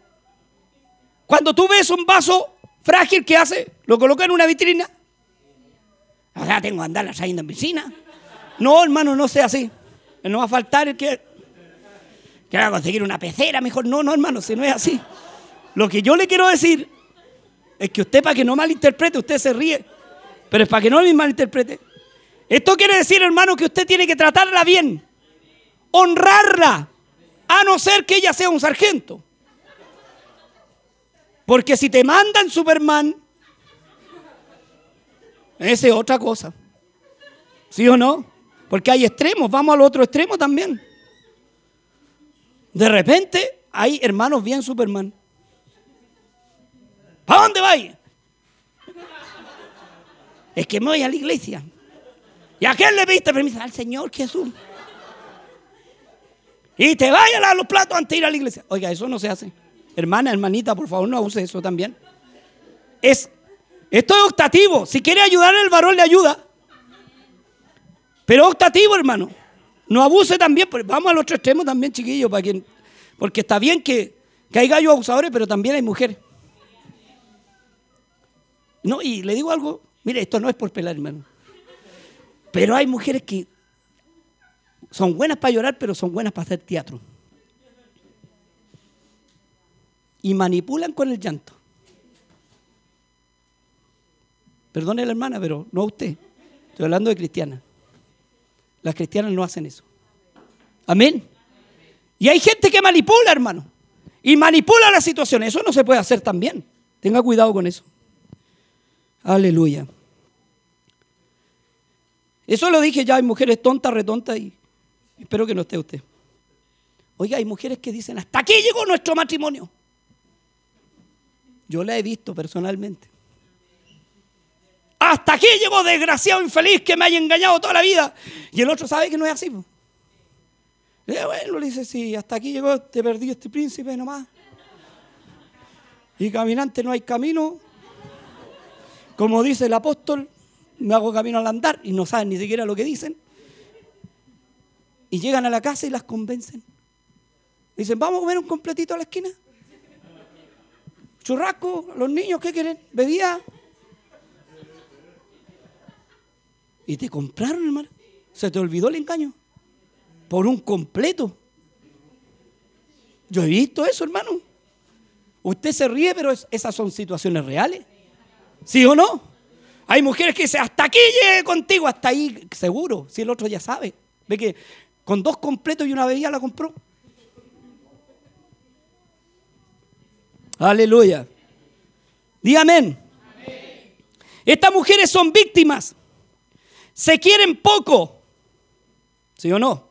Cuando tú ves un vaso frágil, ¿qué hace? Lo coloca en una vitrina. O sea, tengo que andarla saliendo en piscina. No, hermano, no sea así. No va a faltar el que quiera conseguir una pecera, mejor. No, no, hermano, si no es así. Lo que yo le quiero decir es que usted, para que no malinterprete, usted se ríe, pero es para que no me malinterprete. Esto quiere decir, hermano, que usted tiene que tratarla bien, honrarla, a no ser que ella sea un sargento. Porque si te mandan Superman, esa es otra cosa. ¿Sí o no? Porque hay extremos, vamos al otro extremo también. De repente hay hermanos bien Superman. ¿Para dónde vais? Es que me voy a la iglesia. ¿Y a quién le viste permiso? Al Señor Jesús. Y te vaya a lavar los platos antes de ir a la iglesia. Oiga, eso no se hace. Hermana, hermanita, por favor, no use eso también. Es, esto es optativo. Si quiere ayudar el varón, le ayuda. Pero optativo, hermano. No abuse también. Vamos al otro extremo también, chiquillos, para quien, porque está bien que, que hay gallos abusadores, pero también hay mujeres. No, y le digo algo, mire, esto no es por pelar, hermano. Pero hay mujeres que son buenas para llorar, pero son buenas para hacer teatro. Y manipulan con el llanto. Perdone la hermana, pero no a usted. Estoy hablando de cristianas. Las cristianas no hacen eso. Amén. Y hay gente que manipula, hermano. Y manipula la situación. Eso no se puede hacer también. Tenga cuidado con eso. Aleluya. Eso lo dije ya, hay mujeres tontas, retontas y espero que no esté usted. Oiga, hay mujeres que dicen, hasta aquí llegó nuestro matrimonio. Yo la he visto personalmente. Hasta aquí llegó desgraciado, infeliz, que me haya engañado toda la vida. Y el otro sabe que no es así. Y bueno, le dice, sí, hasta aquí llegó, te perdí este príncipe nomás. Y caminante no hay camino. Como dice el apóstol, me hago camino al andar y no saben ni siquiera lo que dicen. Y llegan a la casa y las convencen. Dicen, vamos a comer un completito a la esquina. Churrasco, los niños, ¿qué quieren? Bebida. Y te compraron, hermano. Se te olvidó el engaño. Por un completo. Yo he visto eso, hermano. Usted se ríe, pero esas son situaciones reales. ¿Sí o no? Hay mujeres que dicen, hasta aquí llegué contigo, hasta ahí, seguro. Si el otro ya sabe. Ve que con dos completos y una bebida la compró. Aleluya. Dígame. Estas mujeres son víctimas se quieren poco, ¿sí o no?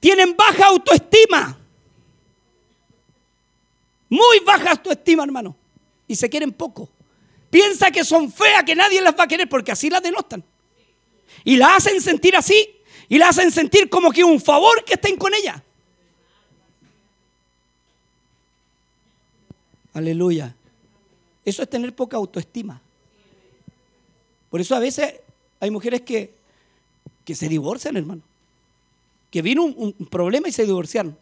Tienen baja autoestima, muy baja autoestima, hermano, y se quieren poco. Piensa que son feas, que nadie las va a querer porque así las denostan. Y la hacen sentir así, y la hacen sentir como que un favor que estén con ella. Aleluya. Eso es tener poca autoestima. Por eso a veces hay mujeres que, que se divorcian, hermano. Que vino un, problema y se divorciaron.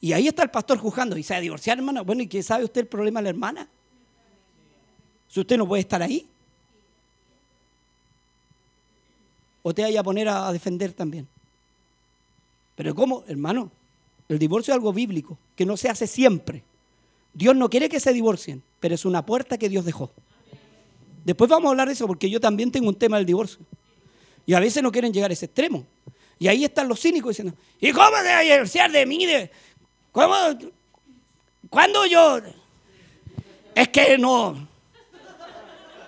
Y ahí está el pastor juzgando. ¿Y se va a hermano? Bueno, ¿y qué sabe usted el problema de la hermana? Si usted no puede estar ahí. O te vaya a poner a, a defender también. Pero ¿cómo, hermano? El divorcio es algo bíblico, que no se hace siempre. Dios no quiere que se divorcien, pero es una puerta que Dios dejó. Después vamos a hablar de eso porque yo también tengo un tema del divorcio. Y a veces no quieren llegar a ese extremo. Y ahí están los cínicos diciendo, ¿y cómo te vas a divorciar de mí? ¿Cómo? ¿Cuándo yo? Es que no.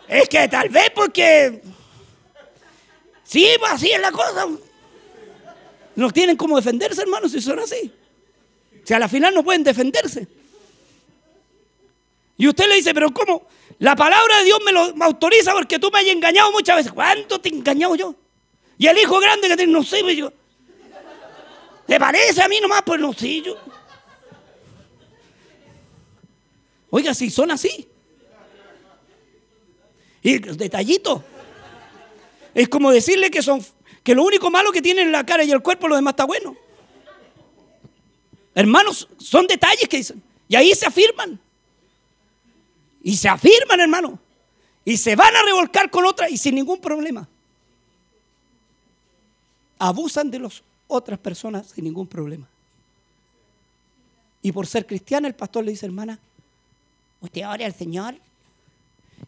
Es que tal vez porque... Sí, pues así es la cosa. No tienen cómo defenderse, hermanos, si son así. Si a la final no pueden defenderse. Y usted le dice, pero ¿cómo? La palabra de Dios me lo autoriza porque tú me hayas engañado muchas veces. ¿Cuánto te he engañado yo? Y el hijo grande que tiene, no sé, pues yo. ¿Te parece a mí nomás? Pues no sé. Oiga, si son así. Y detallito. Es como decirle que son que lo único malo que tienen la cara y el cuerpo, lo demás está bueno. Hermanos, son detalles que dicen. Y ahí se afirman. Y se afirman, hermano. Y se van a revolcar con otra y sin ningún problema. Abusan de las otras personas sin ningún problema. Y por ser cristiana, el pastor le dice, hermana, usted ore al Señor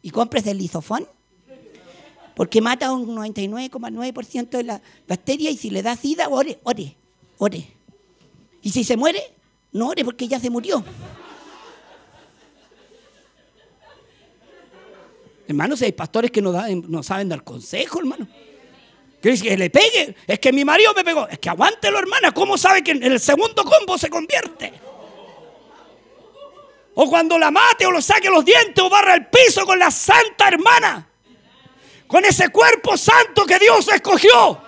y compres el lisofón, porque mata un 99,9% de la bacteria y si le da sida, ore, ore, ore. Y si se muere, no ore porque ya se murió. Hermanos, hay pastores que no, no saben dar consejo, hermano. Que le pegue. Es que mi marido me pegó. Es que aguántelo, hermana. ¿Cómo sabe que en el segundo combo se convierte? O cuando la mate o lo saque los dientes o barra el piso con la santa hermana. Con ese cuerpo santo que Dios escogió.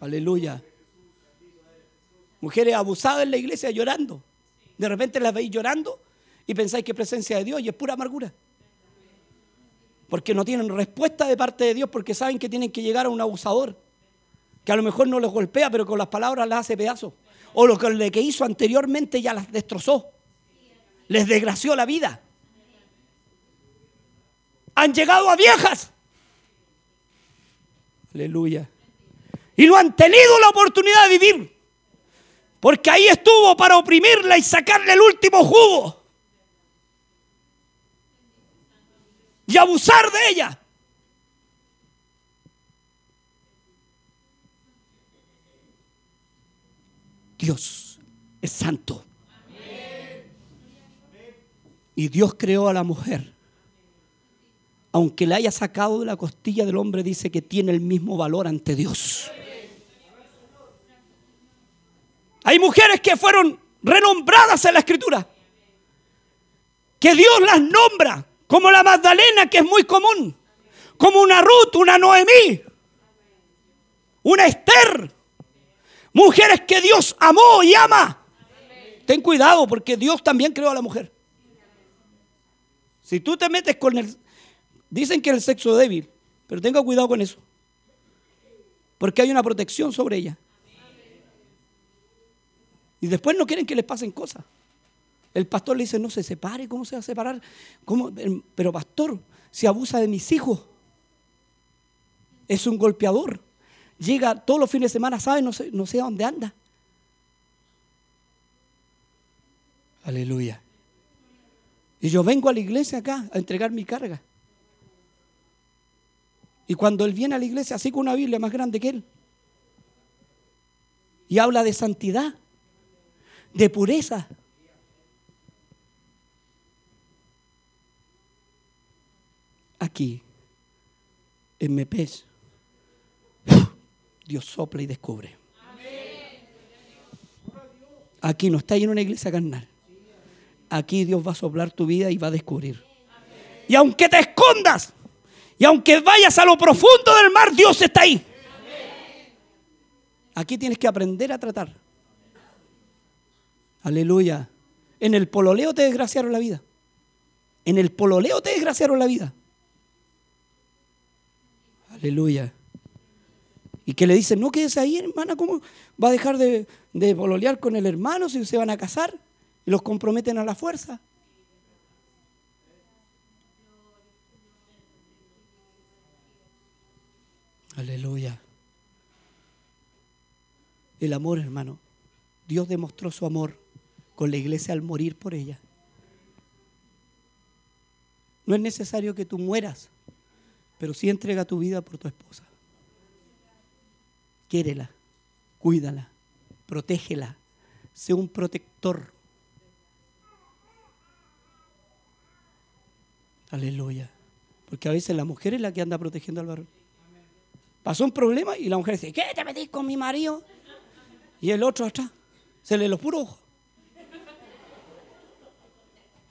Aleluya. Mujeres abusadas en la iglesia llorando. De repente las veis llorando y pensáis que es presencia de Dios y es pura amargura. Porque no tienen respuesta de parte de Dios porque saben que tienen que llegar a un abusador. Que a lo mejor no los golpea, pero con las palabras las hace pedazos. O lo que, que hizo anteriormente ya las destrozó. les desgració la vida. Han llegado a viejas. Aleluya. Y no han tenido la oportunidad de vivir. Porque ahí estuvo para oprimirla y sacarle el último jugo. Y abusar de ella. Dios es santo. Y Dios creó a la mujer. Aunque la haya sacado de la costilla del hombre, dice que tiene el mismo valor ante Dios. Hay mujeres que fueron renombradas en la escritura. Que Dios las nombra, como la Magdalena, que es muy común. Como una Ruth, una Noemí, una Esther. Mujeres que Dios amó y ama. Ten cuidado porque Dios también creó a la mujer. Si tú te metes con el... Dicen que el sexo débil, pero tenga cuidado con eso. Porque hay una protección sobre ella. Y después no quieren que les pasen cosas. El pastor le dice, no se separe, ¿cómo se va a separar? ¿Cómo? Pero pastor, si abusa de mis hijos, es un golpeador. Llega todos los fines de semana, sabe, no sé, no sé a dónde anda. Aleluya. Y yo vengo a la iglesia acá a entregar mi carga. Y cuando él viene a la iglesia, así con una Biblia más grande que él, y habla de santidad, de pureza. Aquí, en Mepes, Dios sopla y descubre. Aquí no está en una iglesia carnal aquí Dios va a soplar tu vida y va a descubrir. Y aunque te escondas, y aunque vayas a lo profundo del mar, Dios está ahí. Aquí tienes que aprender a tratar. Aleluya. En el pololeo te desgraciaron la vida. En el pololeo te desgraciaron la vida. Aleluya. Y que le dicen, no quedes ahí, hermana, ¿cómo va a dejar de, de pololear con el hermano si se van a casar? y los comprometen a la fuerza. Aleluya. El amor, hermano. Dios demostró su amor con la iglesia al morir por ella. No es necesario que tú mueras, pero sí entrega tu vida por tu esposa. Quiérela, cuídala, protégela, sé un protector. Aleluya. Porque a veces la mujer es la que anda protegiendo al varón. Pasó un problema y la mujer dice, ¿qué te metís con mi marido? Y el otro atrás, se le los puros.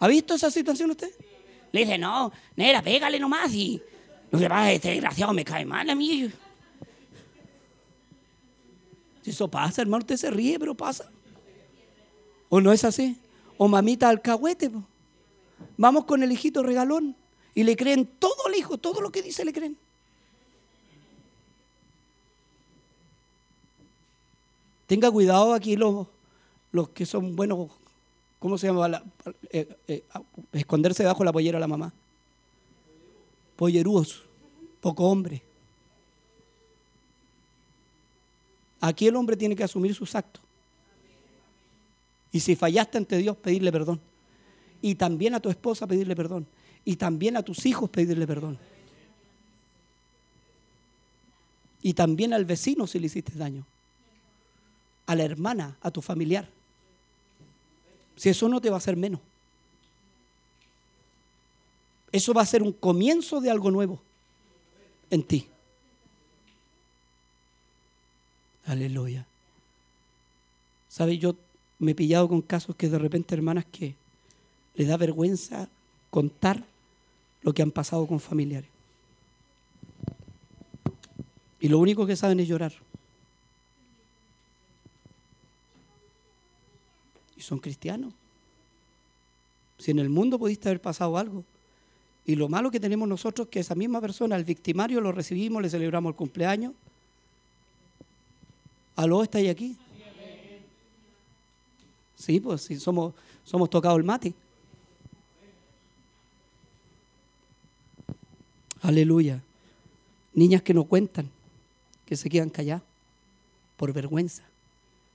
¿Ha visto esa situación usted? Le dice, no, nera, pégale nomás y lo que pasa es este desgraciado me cae mal a mí. Si eso pasa, hermano, usted se ríe, pero pasa. ¿O no es así? O mamita alcahuete. Vamos con el hijito regalón y le creen todo al hijo, todo lo que dice le creen. Tenga cuidado aquí los, los que son buenos, ¿cómo se llama? Eh, eh, esconderse debajo de la pollera de la mamá. Pollerúos, poco hombre. Aquí el hombre tiene que asumir sus actos. Y si fallaste ante Dios, pedirle perdón y también a tu esposa pedirle perdón. Y también a tus hijos pedirle perdón. Y también al vecino si le hiciste daño. A la hermana, a tu familiar. Si eso no te va a hacer menos. Eso va a ser un comienzo de algo nuevo en ti. Aleluya. ¿Sabes? Yo me he pillado con casos que de repente hermanas que les da vergüenza contar lo que han pasado con familiares. Y lo único que saben es llorar. son cristianos. Si en el mundo pudiste haber pasado algo. Y lo malo que tenemos nosotros es que esa misma persona, el victimario, lo recibimos, le celebramos el cumpleaños. ¿Aló estáis aquí? Sí, pues sí, somos, somos tocados el mate. Aleluya. Niñas que no cuentan, que se quedan calladas por vergüenza.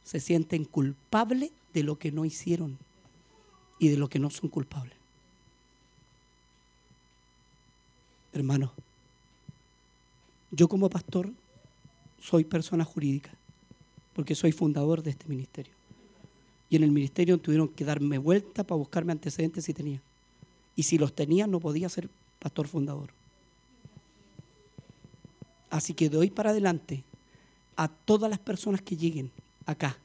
Se sienten culpables de lo que no hicieron y de lo que no son culpables. Hermano, yo como pastor soy persona jurídica, porque soy fundador de este ministerio. Y en el ministerio tuvieron que darme vuelta para buscarme antecedentes si tenía. Y si los tenía, no podía ser pastor fundador. Así que de hoy para adelante, a todas las personas que lleguen acá,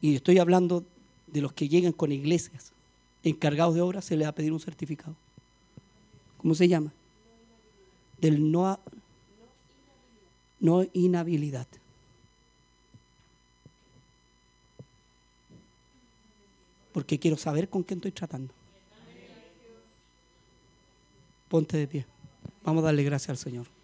y estoy hablando de los que llegan con iglesias, encargados de obras, se les va a pedir un certificado. ¿Cómo se llama? Del no, no inhabilidad. Porque quiero saber con quién estoy tratando. Ponte de pie. Vamos a darle gracias al Señor.